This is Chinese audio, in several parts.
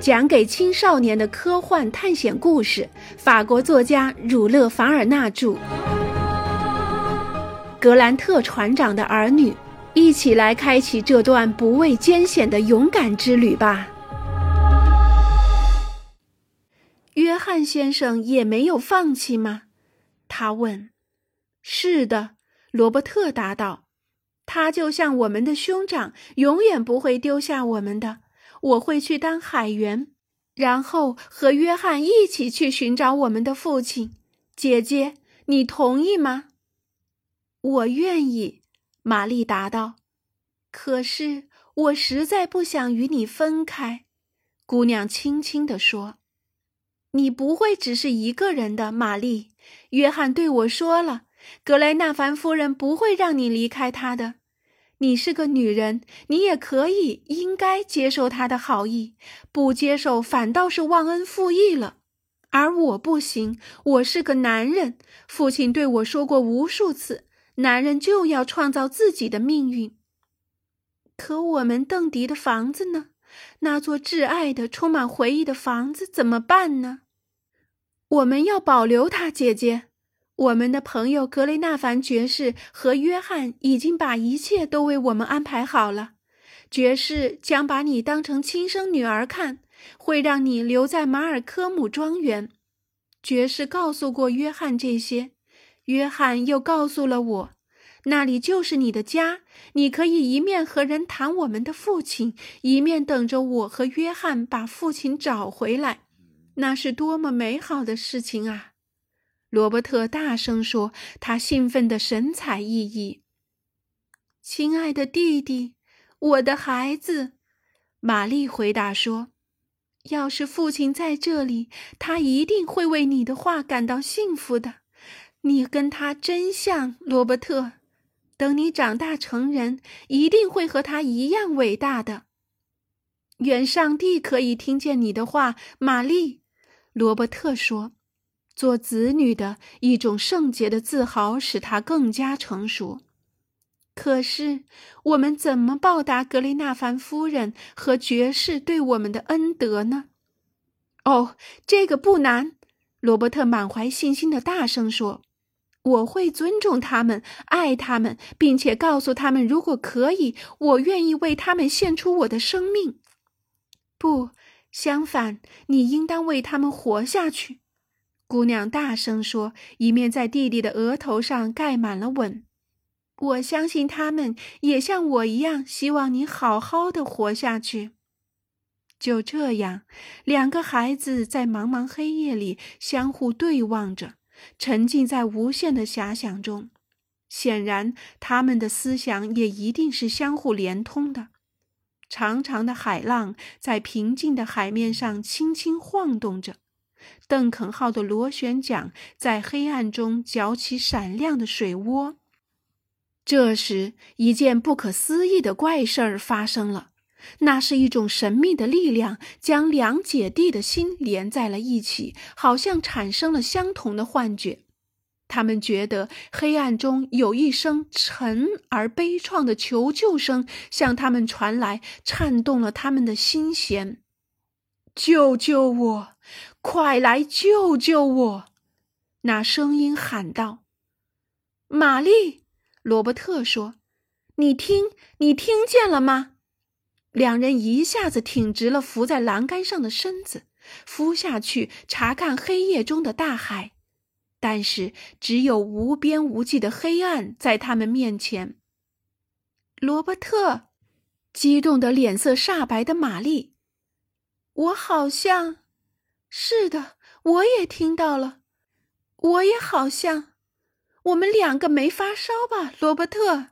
讲给青少年的科幻探险故事，法国作家儒勒·凡尔纳著。格兰特船长的儿女，一起来开启这段不畏艰险的勇敢之旅吧。约翰先生也没有放弃吗？他问。是的，罗伯特答道。他就像我们的兄长，永远不会丢下我们的。我会去当海员，然后和约翰一起去寻找我们的父亲。姐姐，你同意吗？我愿意，玛丽答道。可是我实在不想与你分开，姑娘轻轻地说。你不会只是一个人的，玛丽。约翰对我说了，格莱纳凡夫人不会让你离开他的。你是个女人，你也可以、应该接受他的好意，不接受反倒是忘恩负义了。而我不行，我是个男人。父亲对我说过无数次，男人就要创造自己的命运。可我们邓迪的房子呢？那座挚爱的、充满回忆的房子怎么办呢？我们要保留它，姐姐。我们的朋友格雷纳凡爵士和约翰已经把一切都为我们安排好了。爵士将把你当成亲生女儿看，会让你留在马尔科姆庄园。爵士告诉过约翰这些，约翰又告诉了我，那里就是你的家。你可以一面和人谈我们的父亲，一面等着我和约翰把父亲找回来。那是多么美好的事情啊！罗伯特大声说，他兴奋得神采奕奕。亲爱的弟弟，我的孩子，玛丽回答说：“要是父亲在这里，他一定会为你的话感到幸福的。你跟他真像，罗伯特。等你长大成人，一定会和他一样伟大的。愿上帝可以听见你的话，玛丽。”罗伯特说。做子女的一种圣洁的自豪，使他更加成熟。可是，我们怎么报答格雷纳凡夫人和爵士对我们的恩德呢？哦，这个不难。罗伯特满怀信心的大声说：“我会尊重他们，爱他们，并且告诉他们，如果可以，我愿意为他们献出我的生命。不，相反，你应当为他们活下去。”姑娘大声说，一面在弟弟的额头上盖满了吻。我相信他们也像我一样，希望你好好的活下去。就这样，两个孩子在茫茫黑夜里相互对望着，沉浸在无限的遐想中。显然，他们的思想也一定是相互连通的。长长的海浪在平静的海面上轻轻晃动着。邓肯号的螺旋桨在黑暗中搅起闪亮的水涡。这时，一件不可思议的怪事儿发生了。那是一种神秘的力量将两姐弟的心连在了一起，好像产生了相同的幻觉。他们觉得黑暗中有一声沉而悲怆的求救声向他们传来，颤动了他们的心弦。救救我！快来救救我！那声音喊道：“玛丽。”罗伯特说：“你听，你听见了吗？”两人一下子挺直了浮在栏杆上的身子，俯下去查看黑夜中的大海，但是只有无边无际的黑暗在他们面前。罗伯特，激动的脸色煞白的玛丽。我好像，是的，我也听到了。我也好像，我们两个没发烧吧，罗伯特？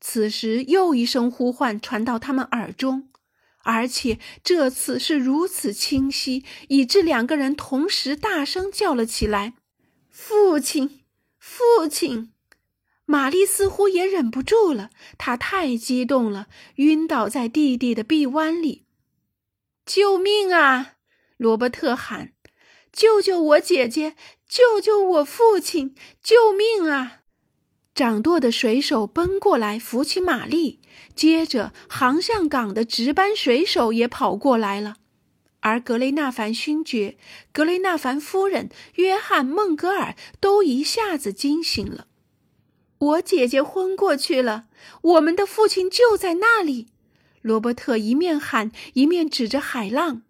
此时又一声呼唤传到他们耳中，而且这次是如此清晰，以致两个人同时大声叫了起来：“父亲，父亲！”玛丽似乎也忍不住了，她太激动了，晕倒在弟弟的臂弯里。救命啊！罗伯特喊：“救救我姐姐！救救我父亲！救命啊！”掌舵的水手奔过来扶起玛丽，接着航向港的值班水手也跑过来了。而格雷纳凡勋爵、格雷纳凡夫人、约翰·孟格尔都一下子惊醒了。我姐姐昏过去了，我们的父亲就在那里。罗伯特一面喊，一面指着海浪。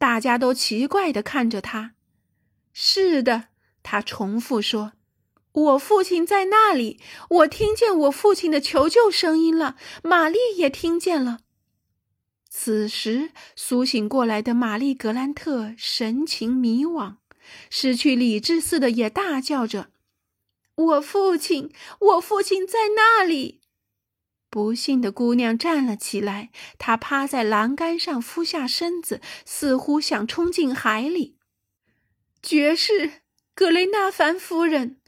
大家都奇怪地看着他。是的，他重复说：“我父亲在那里，我听见我父亲的求救声音了。玛丽也听见了。”此时，苏醒过来的玛丽·格兰特神情迷惘，失去理智似的也大叫着：“我父亲，我父亲在那里！”不幸的姑娘站了起来，她趴在栏杆上，俯下身子，似乎想冲进海里。爵士格雷纳凡夫人，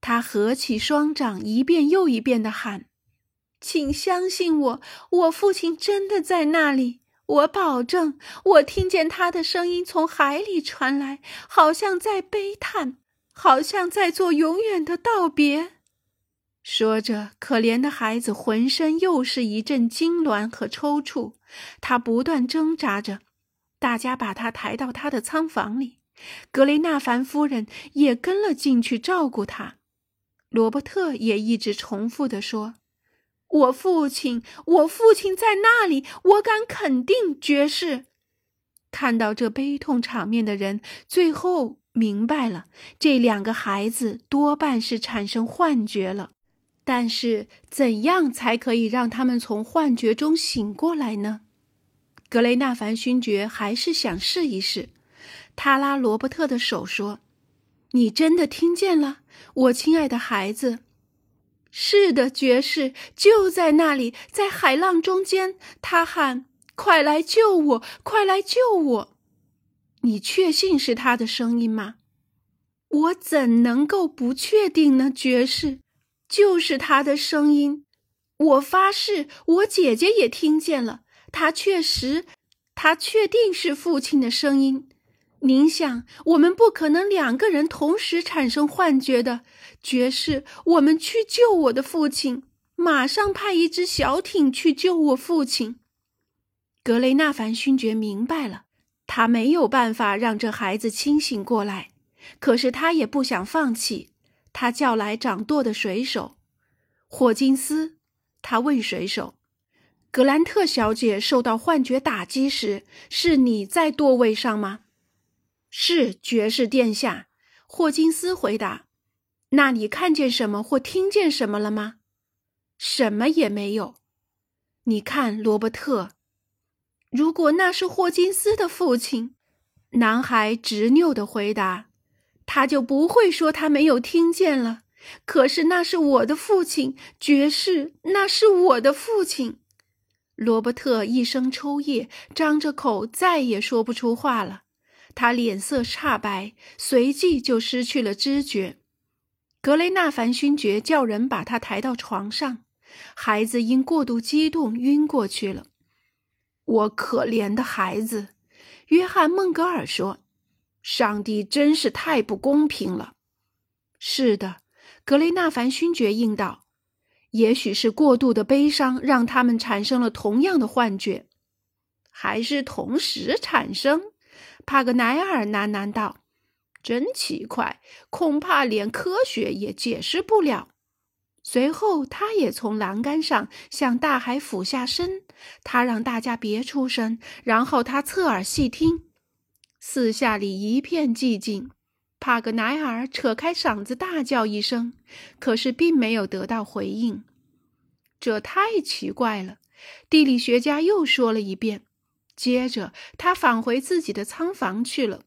她合起双掌，一遍又一遍地喊。请相信我，我父亲真的在那里。我保证，我听见他的声音从海里传来，好像在悲叹，好像在做永远的道别。说着，可怜的孩子浑身又是一阵痉挛和抽搐，他不断挣扎着。大家把他抬到他的仓房里，格雷纳凡夫人也跟了进去照顾他。罗伯特也一直重复地说。我父亲，我父亲在那里，我敢肯定。爵士看到这悲痛场面的人，最后明白了，这两个孩子多半是产生幻觉了。但是，怎样才可以让他们从幻觉中醒过来呢？格雷纳凡勋爵还是想试一试。他拉罗伯特的手说：“你真的听见了，我亲爱的孩子。”是的，爵士就在那里，在海浪中间。他喊：“快来救我！快来救我！”你确信是他的声音吗？我怎能够不确定呢？爵士，就是他的声音。我发誓，我姐姐也听见了。他确实，他确定是父亲的声音。您想，我们不可能两个人同时产生幻觉的，爵士。我们去救我的父亲，马上派一只小艇去救我父亲。格雷纳凡勋爵明白了，他没有办法让这孩子清醒过来，可是他也不想放弃。他叫来掌舵的水手霍金斯，他问水手：“格兰特小姐受到幻觉打击时，是你在舵位上吗？”是爵士殿下，霍金斯回答。那你看见什么或听见什么了吗？什么也没有。你看，罗伯特，如果那是霍金斯的父亲，男孩执拗的回答，他就不会说他没有听见了。可是那是我的父亲，爵士，那是我的父亲。罗伯特一声抽噎，张着口，再也说不出话了。他脸色煞白，随即就失去了知觉。格雷纳凡勋爵叫人把他抬到床上，孩子因过度激动晕过去了。我可怜的孩子，约翰·孟格尔说：“上帝真是太不公平了。”是的，格雷纳凡勋爵应道：“也许是过度的悲伤让他们产生了同样的幻觉，还是同时产生？”帕格奈尔喃喃道：“真奇怪，恐怕连科学也解释不了。”随后，他也从栏杆上向大海俯下身。他让大家别出声，然后他侧耳细听。四下里一片寂静。帕格奈尔扯开嗓子大叫一声，可是并没有得到回应。这太奇怪了。地理学家又说了一遍。接着，他返回自己的仓房去了。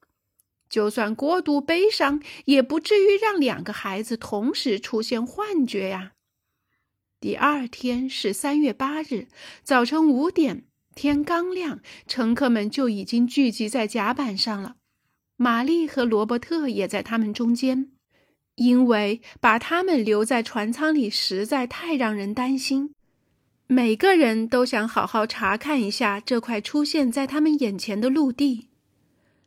就算过度悲伤，也不至于让两个孩子同时出现幻觉呀。第二天是三月八日，早晨五点，天刚亮，乘客们就已经聚集在甲板上了。玛丽和罗伯特也在他们中间，因为把他们留在船舱里实在太让人担心。每个人都想好好查看一下这块出现在他们眼前的陆地，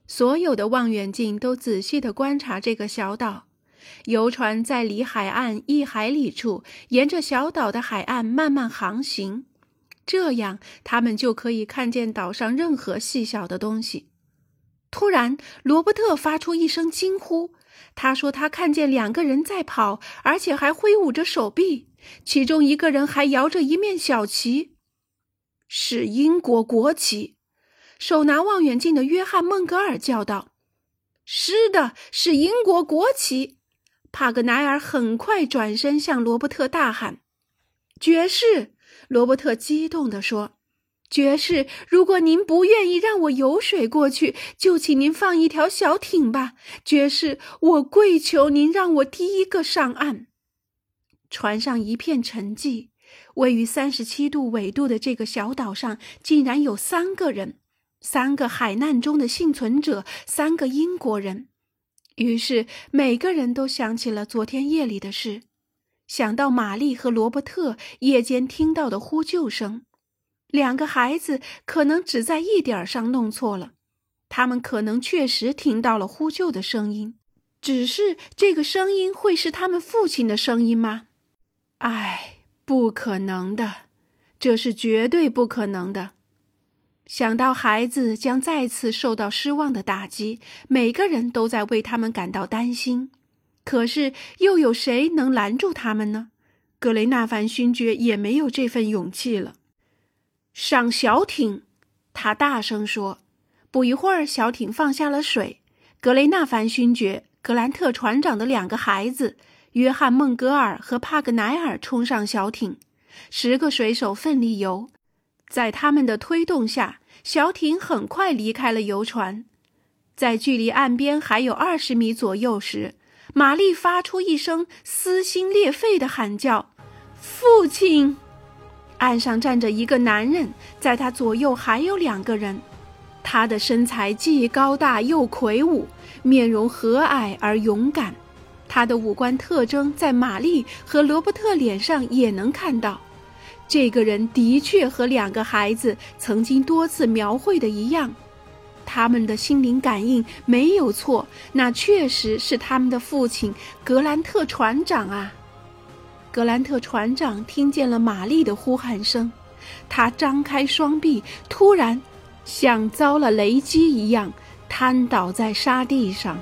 所有的望远镜都仔细地观察这个小岛。游船在离海岸一海里处，沿着小岛的海岸慢慢航行，这样他们就可以看见岛上任何细小的东西。突然，罗伯特发出一声惊呼。他说：“他看见两个人在跑，而且还挥舞着手臂，其中一个人还摇着一面小旗，是英国国旗。”手拿望远镜的约翰·孟格尔叫道：“是的，是英国国旗！”帕格奈尔很快转身向罗伯特大喊：“爵士！”罗伯特激动地说。爵士，如果您不愿意让我游水过去，就请您放一条小艇吧。爵士，我跪求您让我第一个上岸。船上一片沉寂，位于三十七度纬度的这个小岛上，竟然有三个人，三个海难中的幸存者，三个英国人。于是每个人都想起了昨天夜里的事，想到玛丽和罗伯特夜间听到的呼救声。两个孩子可能只在一点上弄错了，他们可能确实听到了呼救的声音，只是这个声音会是他们父亲的声音吗？唉，不可能的，这是绝对不可能的。想到孩子将再次受到失望的打击，每个人都在为他们感到担心。可是又有谁能拦住他们呢？格雷纳凡勋爵也没有这份勇气了。上小艇，他大声说。不一会儿，小艇放下了水。格雷纳凡勋爵、格兰特船长的两个孩子约翰·孟格尔和帕格奈尔冲上小艇，十个水手奋力游。在他们的推动下，小艇很快离开了游船。在距离岸边还有二十米左右时，玛丽发出一声撕心裂肺的喊叫：“父亲！”岸上站着一个男人，在他左右还有两个人。他的身材既高大又魁梧，面容和蔼而勇敢。他的五官特征在玛丽和罗伯特脸上也能看到。这个人的确和两个孩子曾经多次描绘的一样，他们的心灵感应没有错，那确实是他们的父亲格兰特船长啊。格兰特船长听见了玛丽的呼喊声，他张开双臂，突然像遭了雷击一样，瘫倒在沙地上。